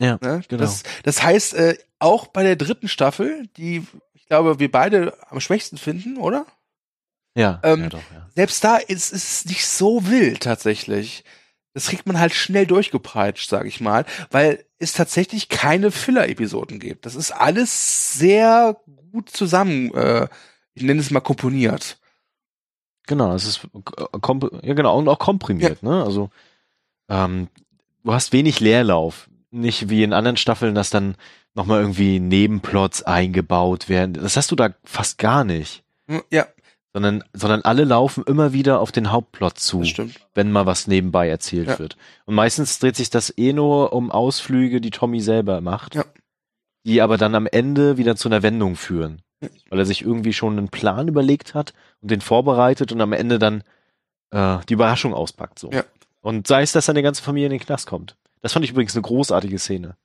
S3: Ja,
S2: Ne?
S3: genau.
S2: Das, das heißt, äh, auch bei der dritten Staffel, die ich glaube, wir beide am schwächsten finden, oder?
S3: Ja,
S2: Ähm,
S3: ja doch, ja.
S2: Selbst da ist es nicht so wild tatsächlich. Das kriegt man halt schnell durchgepeitscht, sag ich mal, weil es tatsächlich keine Filler-Episoden gibt. Das ist alles sehr gut zusammen, äh, ich nenne es mal komponiert.
S3: Genau, es ist äh, komp ja genau und auch komprimiert, ne? Also ähm, du hast wenig Leerlauf, nicht wie in anderen Staffeln, dass dann nochmal irgendwie Nebenplots eingebaut werden. Das hast du da fast gar nicht,
S2: Ja,
S3: sondern sondern alle laufen immer wieder auf den Hauptplot zu, wenn mal was nebenbei erzählt
S2: Ja.
S3: wird. Und meistens dreht sich das eh nur um Ausflüge, die Tommy selber macht,
S2: Ja.
S3: die aber dann am Ende wieder zu einer Wendung führen,
S2: Ja.
S3: weil er sich irgendwie schon einen Plan überlegt hat und den vorbereitet und am Ende dann äh, die Überraschung auspackt. So. Und sei es, dass dann die ganze Familie in den Knast kommt. Das fand ich übrigens eine großartige Szene.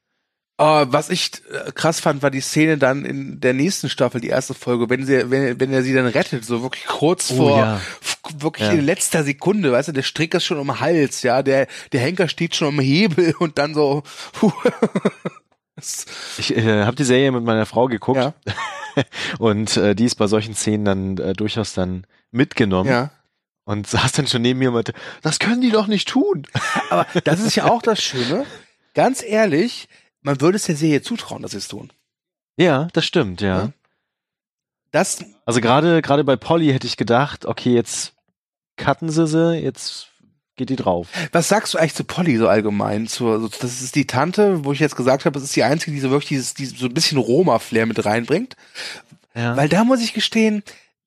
S2: Uh, was ich äh, krass fand, war die Szene dann in der nächsten Staffel, die erste Folge, wenn sie, wenn, wenn er sie dann rettet, so wirklich kurz
S3: Oh,
S2: vor,
S3: ja.
S2: wirklich
S3: Ja.
S2: in letzter Sekunde, weißt du, der Strick ist schon um den Hals, ja, der, der Henker steht schon am Hebel und dann so, puh.
S3: Ich äh, habe die Serie mit meiner Frau geguckt
S2: ja,
S3: und äh, die ist bei solchen Szenen dann äh, durchaus dann mitgenommen
S2: ja.
S3: und saß dann schon neben mir und meinte, das können die doch nicht tun.
S2: Aber das ist ja auch das Schöne. Ganz ehrlich, man würde es der Serie zutrauen, dass sie es tun.
S3: Ja, das stimmt, ja.
S2: Ja. Das,
S3: Also gerade gerade bei Polly hätte ich gedacht, okay, jetzt cutten sie sie, jetzt geht die drauf.
S2: was sagst du eigentlich zu Polly so allgemein? Zur, so, das ist die Tante, wo ich jetzt gesagt habe, das ist die einzige, die so wirklich dieses, dieses so ein bisschen Roma-Flair mit reinbringt.
S3: Ja.
S2: Weil da muss ich gestehen,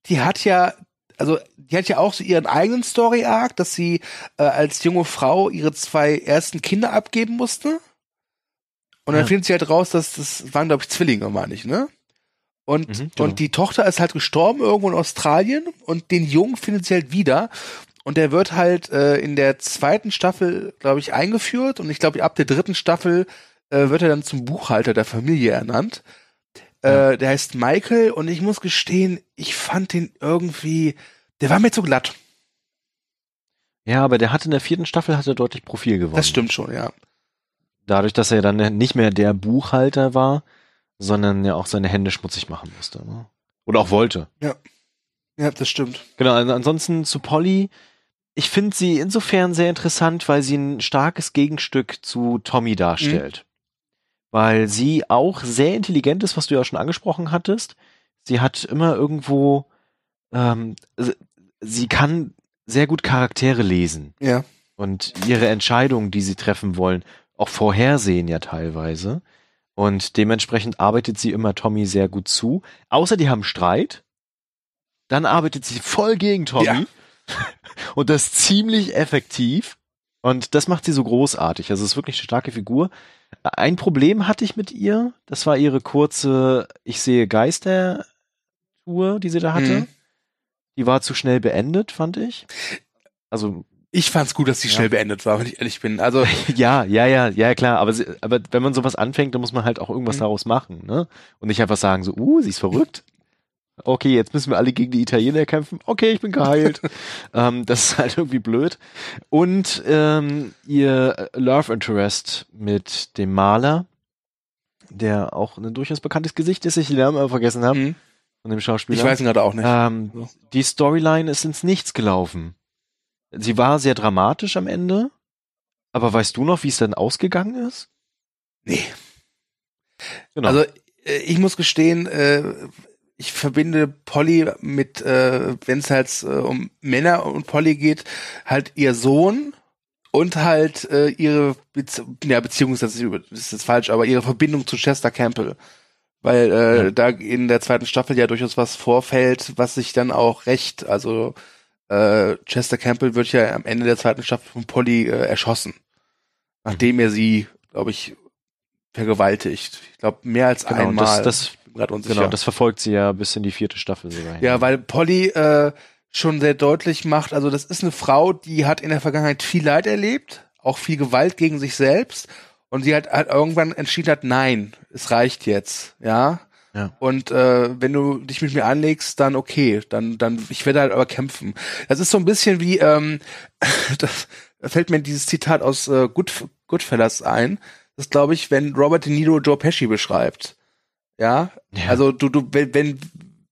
S2: die hat ja also die hat ja auch so ihren eigenen Story-Arc, dass sie äh, als junge Frau ihre zwei ersten Kinder abgeben musste. Und dann
S3: Ja.
S2: findet sie halt raus, dass das waren, glaube ich, Zwillinge, meine ich, ne? Und,
S3: Mhm, genau.
S2: und die Tochter ist halt gestorben irgendwo in Australien und den Jungen findet sie halt wieder. Und der wird halt äh, in der zweiten Staffel, glaube ich, eingeführt. Und ich glaube, ab der dritten Staffel äh, wird er dann zum Buchhalter der Familie ernannt. Äh, der heißt Michael und ich muss gestehen, ich fand den irgendwie, der war mir zu glatt.
S3: Ja, aber der hat in der vierten Staffel hat er deutlich Profil gewonnen.
S2: Das stimmt schon, ja.
S3: Dadurch, dass er dann nicht mehr der Buchhalter war, sondern ja auch seine Hände schmutzig machen musste. Ne? Oder auch wollte.
S2: Ja, das stimmt.
S3: Genau, ansonsten zu Polly. Ich finde sie insofern sehr interessant, weil sie ein starkes Gegenstück zu Tommy darstellt. Weil sie auch sehr intelligent ist, was du ja schon angesprochen hattest. Sie hat immer irgendwo, ähm, sie kann sehr gut Charaktere lesen
S2: Ja.
S3: und ihre Entscheidungen, die sie treffen wollen, auch vorhersehen ja teilweise. Und dementsprechend arbeitet sie immer Tommy sehr gut zu. Außer die haben Streit. Dann arbeitet sie voll gegen Tommy.
S2: Ja.
S3: Und das ziemlich effektiv. Und das macht sie so großartig. Also es ist wirklich eine starke Figur. Ein Problem hatte ich mit ihr. Das war ihre kurze Ich sehe Geister-Tour, die sie da hatte.
S2: Mhm.
S3: Die war zu schnell beendet, fand ich. Also
S2: Ich fand's gut, dass die
S3: Ja.
S2: schnell beendet war, wenn ich ehrlich bin. Also,
S3: Ja, ja, ja, ja, klar. Aber, sie, aber wenn man sowas anfängt, dann muss man halt auch irgendwas
S2: Mhm.
S3: daraus machen, ne? Und nicht einfach sagen so, uh, sie ist verrückt. Okay, jetzt müssen wir alle gegen die Italiener kämpfen. Okay, ich bin geheilt. ähm, das ist halt irgendwie blöd. Und ähm, ihr Love Interest mit dem Maler, der auch ein durchaus bekanntes Gesicht ist, ich den Namen aber vergessen habe,
S2: mhm.
S3: von dem Schauspieler.
S2: ich weiß ihn gerade auch nicht.
S3: Ähm. Die Storyline ist ins Nichts gelaufen. Sie war sehr dramatisch am Ende. Aber weißt du noch, wie es dann ausgegangen ist?
S2: Nee.
S3: Genau.
S2: Also, äh, ich muss gestehen, äh, ich verbinde Polly mit, äh, wenn es halt um Männer und Polly geht, halt ihr Sohn und halt ihre Bezie ja, Beziehung ist jetzt, ist jetzt falsch, aber ihre Verbindung zu Chester Campbell. Weil äh,
S3: Ja.
S2: da in der zweiten Staffel ja durchaus was vorfällt, was sich dann auch recht, also äh, Chester Campbell wird ja am Ende der zweiten Staffel von Polly äh, erschossen. Nachdem er sie, glaube ich, vergewaltigt. Ich glaube, mehr als
S3: Genau,
S2: einmal.
S3: das- das- genau, das verfolgt sie ja bis in die vierte Staffel sogar.
S2: ja, weil Polly äh, schon sehr deutlich macht, also das ist eine Frau, die hat in der Vergangenheit viel Leid erlebt, auch viel Gewalt gegen sich selbst und sie hat, hat irgendwann entschieden hat, nein, es reicht jetzt, ja.
S3: Ja.
S2: Und äh, wenn du dich mit mir anlegst, dann okay, dann dann ich werde halt aber kämpfen. Das ist so ein bisschen wie ähm, das da fällt mir dieses Zitat aus äh, Good, Goodfellas ein. Das glaube ich, wenn Robert De Niro Joe Pesci beschreibt. Ja,
S3: Ja.
S2: also du du wenn wenn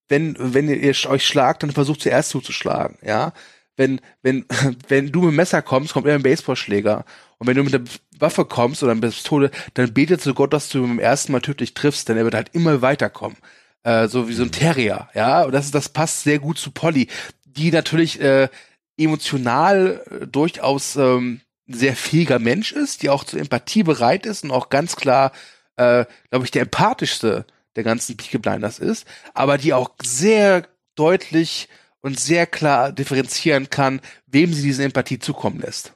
S2: wenn wenn ihr euch schlagt, dann versucht zuerst zuzuschlagen, ja. Wenn wenn wenn du mit dem Messer kommst, kommt er mit dem Baseballschläger und wenn du mit der Waffe kommst oder der Pistole, dann betet zu Gott, dass du beim ersten Mal tödlich triffst, denn er wird halt immer weiterkommen. Äh, so wie so ein Terrier, ja. Und das das passt sehr gut zu Polly, die natürlich äh, emotional äh, durchaus ähm, sehr fähiger Mensch ist, die auch zur Empathie bereit ist und auch ganz klar, äh, glaube ich, der empathischste der ganzen Peaky Blinders ist, aber die auch sehr deutlich und sehr klar differenzieren kann, wem sie diese Empathie zukommen lässt.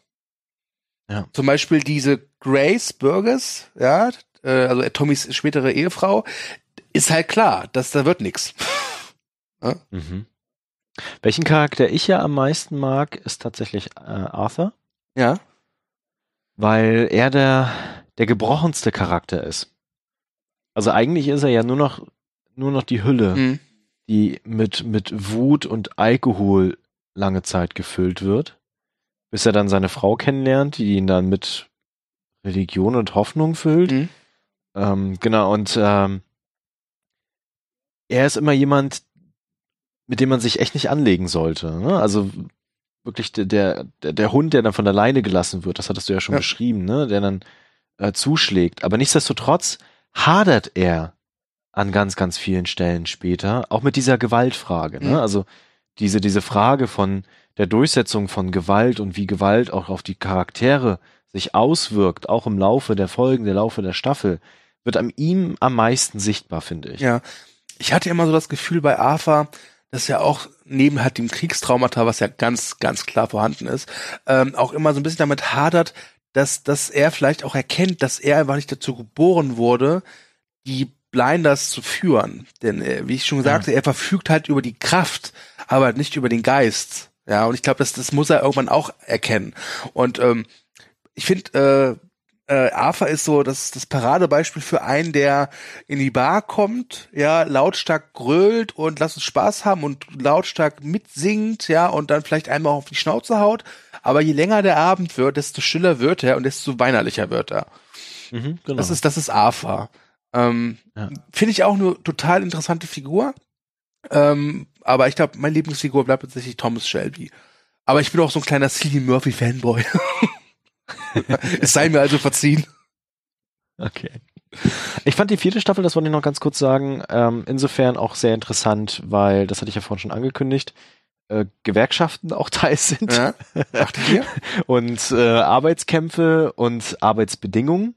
S3: Ja.
S2: Zum Beispiel diese Grace Burgess, ja, äh, also Tommys spätere Ehefrau, ist halt klar, dass da wird nix.
S3: Mhm. Welchen Charakter ich ja am meisten mag, ist tatsächlich äh, Arthur,
S2: Ja.
S3: weil er der, der gebrochenste Charakter ist. Also eigentlich ist er ja nur noch, nur noch die Hülle,
S2: Mhm.
S3: die mit, mit Wut und Alkohol lange Zeit gefüllt wird, bis er dann seine Frau kennenlernt, die ihn dann mit Religion und Hoffnung füllt.
S2: Mhm.
S3: Ähm, genau, und ähm, er ist immer jemand, mit dem man sich echt nicht anlegen sollte. Ne? Also wirklich der, der, der Hund, der dann von der Leine gelassen wird, das hattest du ja schon
S2: Ja.
S3: beschrieben, ne? der dann äh, zuschlägt. Aber nichtsdestotrotz hadert er an ganz, ganz vielen Stellen später, auch mit dieser Gewaltfrage.
S2: Mhm.
S3: Ne? Also diese, diese Frage von der Durchsetzung von Gewalt und wie Gewalt auch auf die Charaktere sich auswirkt, auch im Laufe der Folgen, der Laufe der Staffel, wird an ihm am meisten sichtbar, finde ich.
S2: Ja. Ich hatte immer so das Gefühl bei Arthur, das ja auch neben halt dem Kriegstraumata, was ja ganz, ganz klar vorhanden ist, ähm, auch immer so ein bisschen damit hadert, dass, dass er vielleicht auch erkennt, dass er einfach nicht dazu geboren wurde, die Blinders zu führen. Denn, äh, wie ich schon sagte, ja. er verfügt halt über die Kraft, aber halt nicht über den Geist. Ja, und ich glaube, das, das muss er irgendwann auch erkennen. Und ähm, ich finde, äh, äh, Arthur ist so das, das Paradebeispiel für einen, der in die Bar kommt, ja, lautstark grölt und lass uns Spaß haben und lautstark mitsingt, ja, und dann vielleicht einmal auf die Schnauze haut. Aber je länger der Abend wird, desto stiller wird er und desto weinerlicher wird er. Mhm, genau. Das ist, das ist Arthur. Ähm, ja. Finde ich auch eine total interessante Figur. Ähm, aber ich glaube, meine Lieblingsfigur bleibt tatsächlich Thomas Shelby. Aber ich bin auch so ein kleiner Cillian Murphy Fanboy. es sei mir also verziehen.
S3: Okay. Ich fand die vierte Staffel, das wollte ich noch ganz kurz sagen, ähm, insofern auch sehr interessant, weil, das hatte ich ja vorhin schon angekündigt, äh, Gewerkschaften auch Teil sind. Ja, dachte ich und äh, Arbeitskämpfe und Arbeitsbedingungen.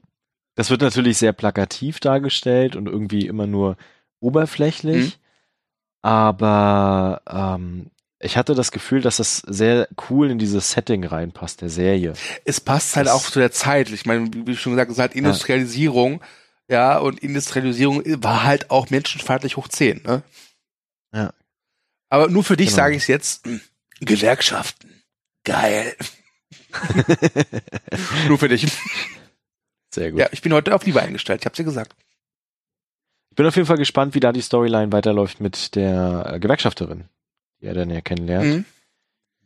S3: Das wird natürlich sehr plakativ dargestellt und irgendwie immer nur oberflächlich. Mhm. Aber ähm, ich hatte das Gefühl, dass das sehr cool in dieses Setting reinpasst, der Serie.
S2: Es passt halt das, auch zu der Zeit. Ich meine, wie schon gesagt, es ist halt Industrialisierung, ja, ja und Industrialisierung war halt auch menschenfeindlich hoch 10, ne?
S3: Ja.
S2: Aber nur für dich genau. sage ich es jetzt, hm, Gewerkschaften. Geil. nur für dich.
S3: Sehr gut.
S2: Ja, ich bin heute auf Liebe eingestellt, ich hab's dir gesagt.
S3: Ich bin auf jeden Fall gespannt, wie da die Storyline weiterläuft mit der Gewerkschafterin die er dann ja kennenlernt, mhm.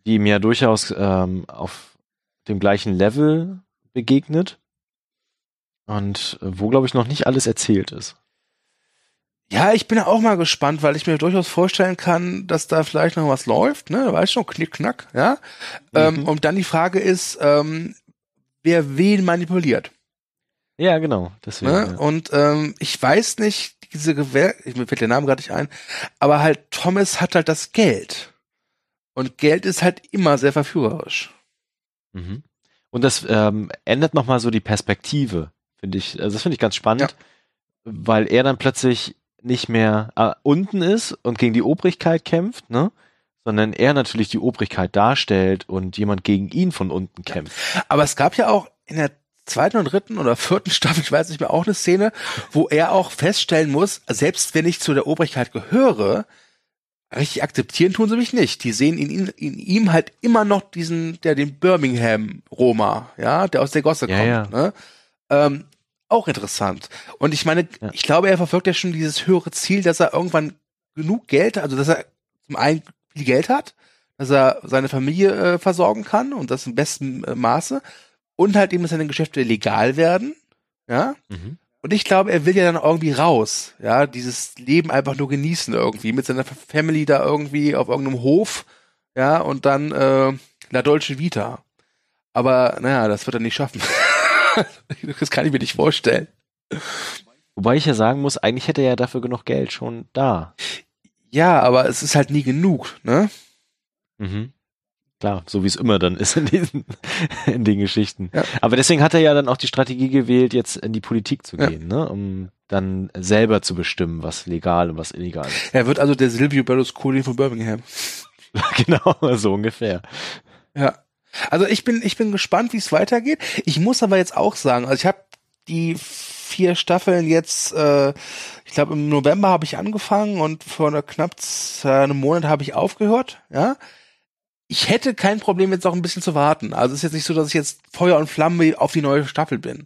S3: die ihm ja durchaus ähm, auf dem gleichen Level begegnet und wo, glaube ich, noch nicht alles erzählt ist.
S2: Ja, ich bin ja auch mal gespannt, weil ich mir durchaus vorstellen kann, dass da vielleicht noch was läuft, ne? Weißt schon, knick, knack, ja. Ähm, mhm. Ähm, und dann die Frage ist, ähm, wer wen manipuliert.
S3: Ja, genau. Deswegen,
S2: ne?
S3: ja.
S2: Und ähm, ich weiß nicht, diese Gewehr, ich, mir fällt der Name gerade nicht ein, aber halt Thomas hat halt das Geld. Und Geld ist halt immer sehr verführerisch.
S3: Mhm. Und das ähm, ändert nochmal so die Perspektive, finde ich. Also das finde ich ganz spannend, ja. weil er dann plötzlich nicht mehr äh, unten ist und gegen die Obrigkeit kämpft, ne? sondern er natürlich die Obrigkeit darstellt und jemand gegen ihn von unten kämpft.
S2: Aber es gab ja auch in der zweiten und dritten oder vierten Staffel, ich weiß nicht mehr, auch eine Szene, wo er auch feststellen muss, selbst wenn ich zu der Obrigkeit gehöre, richtig akzeptieren tun sie mich nicht. Die sehen in, in, in ihm halt immer noch diesen, der den Birmingham Roma, ja, der aus der Gosse ja, kommt. Ja. Ne? Ähm, auch interessant. Und ich meine, ja. ich glaube, er verfolgt ja schon dieses höhere Ziel, dass er irgendwann genug Geld, also dass er zum einen viel Geld hat, dass er seine Familie äh, versorgen kann und das im besten äh, Maße und halt eben, dass seine Geschäfte legal werden, ja. Mhm. Und ich glaube, er will ja dann irgendwie raus, ja, dieses Leben einfach nur genießen irgendwie, mit seiner Family da irgendwie auf irgendeinem Hof, ja, und dann äh, La Dolce Vita. Aber naja, das wird er nicht schaffen. das kann ich mir nicht vorstellen.
S3: Wobei ich ja sagen muss, eigentlich hätte er ja dafür genug Geld schon da.
S2: Ja, aber es ist halt nie genug, ne?
S3: Mhm. Klar, so wie es immer dann ist in diesen, in den Geschichten. Ja. Aber deswegen hat er ja dann auch die Strategie gewählt, jetzt in die Politik zu gehen, ja. ne? um dann selber zu bestimmen, was legal und was illegal ist.
S2: Er wird also der Silvio Berlusconi von Birmingham.
S3: genau, so ungefähr.
S2: Ja. Also ich bin, ich bin gespannt, wie es weitergeht. Ich muss aber jetzt auch sagen, also ich habe die vier Staffeln jetzt, äh, ich glaube im November habe ich angefangen und vor einer knapp einem Monat habe ich aufgehört, ja ich hätte kein Problem, jetzt noch ein bisschen zu warten. Also es ist jetzt nicht so, dass ich jetzt Feuer und Flamme auf die neue Staffel bin.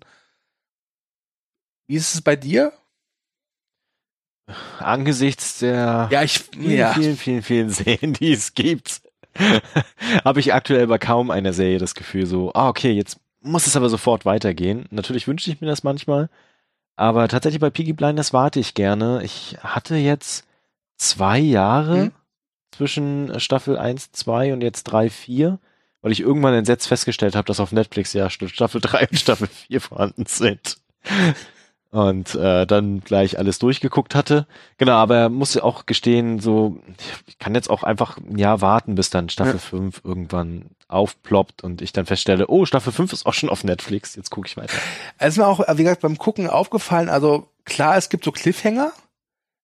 S2: Wie ist es bei dir?
S3: Angesichts der
S2: ja, ich,
S3: vielen, ja. vielen, vielen, vielen Serien, die es gibt, habe ich aktuell bei kaum einer Serie das Gefühl so, ah, okay, jetzt muss es aber sofort weitergehen. Natürlich wünsche ich mir das manchmal, aber tatsächlich bei Piggy Blinders warte ich gerne. Ich hatte jetzt zwei Jahre hm? Zwischen Staffel 1, 2 und jetzt 3, 4, weil ich irgendwann entsetzt festgestellt habe, dass auf Netflix ja Staffel 3 und Staffel 4 vorhanden sind. Und äh, dann gleich alles durchgeguckt hatte. Genau, aber er muss auch gestehen, so, ich kann jetzt auch einfach ein Jahr warten, bis dann Staffel ja. 5 irgendwann aufploppt und ich dann feststelle, oh, Staffel 5 ist auch schon auf Netflix, jetzt gucke ich weiter.
S2: Es ist mir auch, wie gesagt, beim Gucken aufgefallen, also klar, es gibt so Cliffhanger,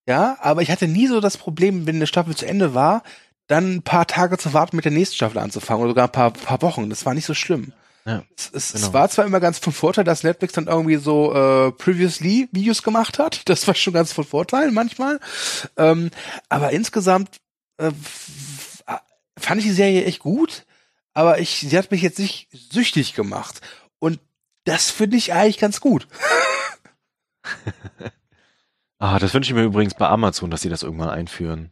S2: Ja, aber ich hatte nie so das Problem, wenn eine Staffel zu Ende war, dann ein paar Tage zu warten, mit der nächsten Staffel anzufangen oder sogar ein paar, paar Wochen. Das war nicht so schlimm.
S3: Ja,
S2: es, es,
S3: genau.
S2: es war zwar immer ganz von Vorteil, dass Netflix dann irgendwie so äh, previously Videos gemacht hat. Das war schon ganz von Vorteil manchmal. Ähm, aber insgesamt äh, fand ich die Serie echt gut. Aber ich, sie hat mich jetzt nicht süchtig gemacht. Und das finde ich eigentlich ganz gut.
S3: Ah, das wünsche ich mir übrigens bei Amazon, dass sie das irgendwann einführen.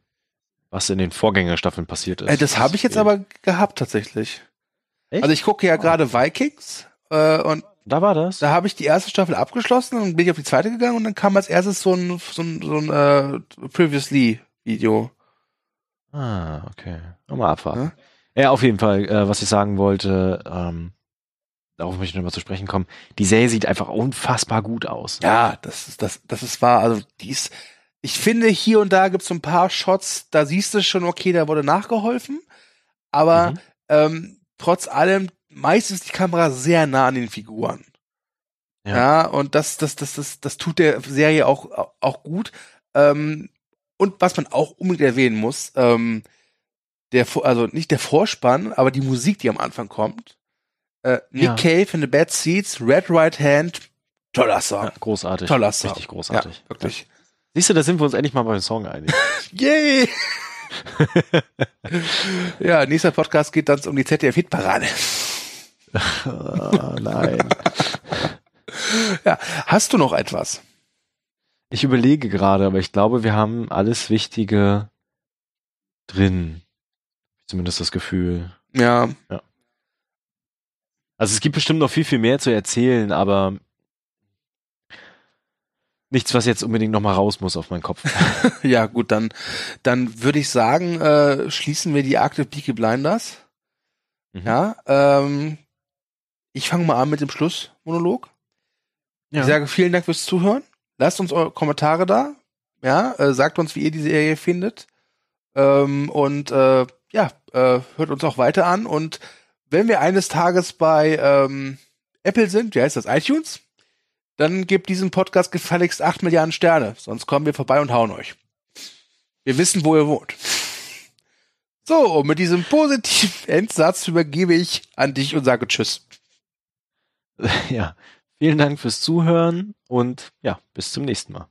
S3: Was in den Vorgängerstaffeln passiert ist.
S2: Äh, das habe ich jetzt aber gehabt tatsächlich.
S3: Echt?
S2: Also ich gucke ja gerade Vikings äh, und
S3: Da war das?
S2: da habe ich die erste Staffel abgeschlossen und bin ich auf die zweite gegangen und dann kam als erstes so ein so ein, so ein äh, Previously Video.
S3: Ah, okay. Mal abwarten. Ja, auf jeden Fall, äh, was ich sagen wollte, ähm, darauf möchte ich nochmal zu sprechen kommen. Die Serie sieht einfach unfassbar gut aus.
S2: Ja, das ist das das ist wahr. Also die ist, ich finde hier und da gibt's so ein paar Shots, da siehst du schon, okay, da wurde nachgeholfen, aber
S3: Mhm.
S2: ähm, trotz allem meistens die Kamera sehr nah an den Figuren.
S3: Ja.
S2: Ja, und das, das, das, das, das tut der Serie auch, auch gut. Ähm, und was man auch unbedingt erwähnen muss, ähm, der, also nicht der Vorspann, aber die Musik, die am Anfang kommt. Äh, Nick
S3: Ja.
S2: Cave in the Bad Seats, Red Right Hand, toller Song.
S3: Ja, großartig.
S2: Toller Song.
S3: Richtig großartig.
S2: Ja, wirklich.
S3: Siehst du, da sind wir uns endlich mal beim Song einig.
S2: Yay! ja, nächster Podcast geht dann um die ZDF-Hitparade.
S3: ah, nein.
S2: Ja, hast du noch etwas?
S3: Ich überlege gerade, aber ich glaube, wir haben alles Wichtige drin. Zumindest das Gefühl.
S2: Ja,
S3: Also es gibt bestimmt noch viel, viel mehr zu erzählen, aber nichts, was jetzt unbedingt noch mal raus muss auf meinen Kopf.
S2: ja, gut, dann, dann würde ich sagen, äh, schließen wir die Akte Peaky Blinders.
S3: Mhm.
S2: Ja, ähm, ich fange mal an mit dem Schlussmonolog.
S3: Ja.
S2: Ich sage vielen Dank fürs Zuhören. Lasst uns eure Kommentare da. Ja, äh, sagt uns, wie ihr die Serie findet. Ähm, und äh, ja, äh, hört uns auch weiter an. Und wenn wir eines Tages bei ähm, Apple sind, wie heißt das, iTunes, dann gebt diesem Podcast gefälligst 8 Milliarden Sterne. Sonst kommen wir vorbei und hauen euch. Wir wissen, wo ihr wohnt. So, und mit diesem positiven Endsatz übergebe ich an dich und sage Tschüss.
S3: ja. Vielen Dank fürs Zuhören und ja, bis zum nächsten Mal.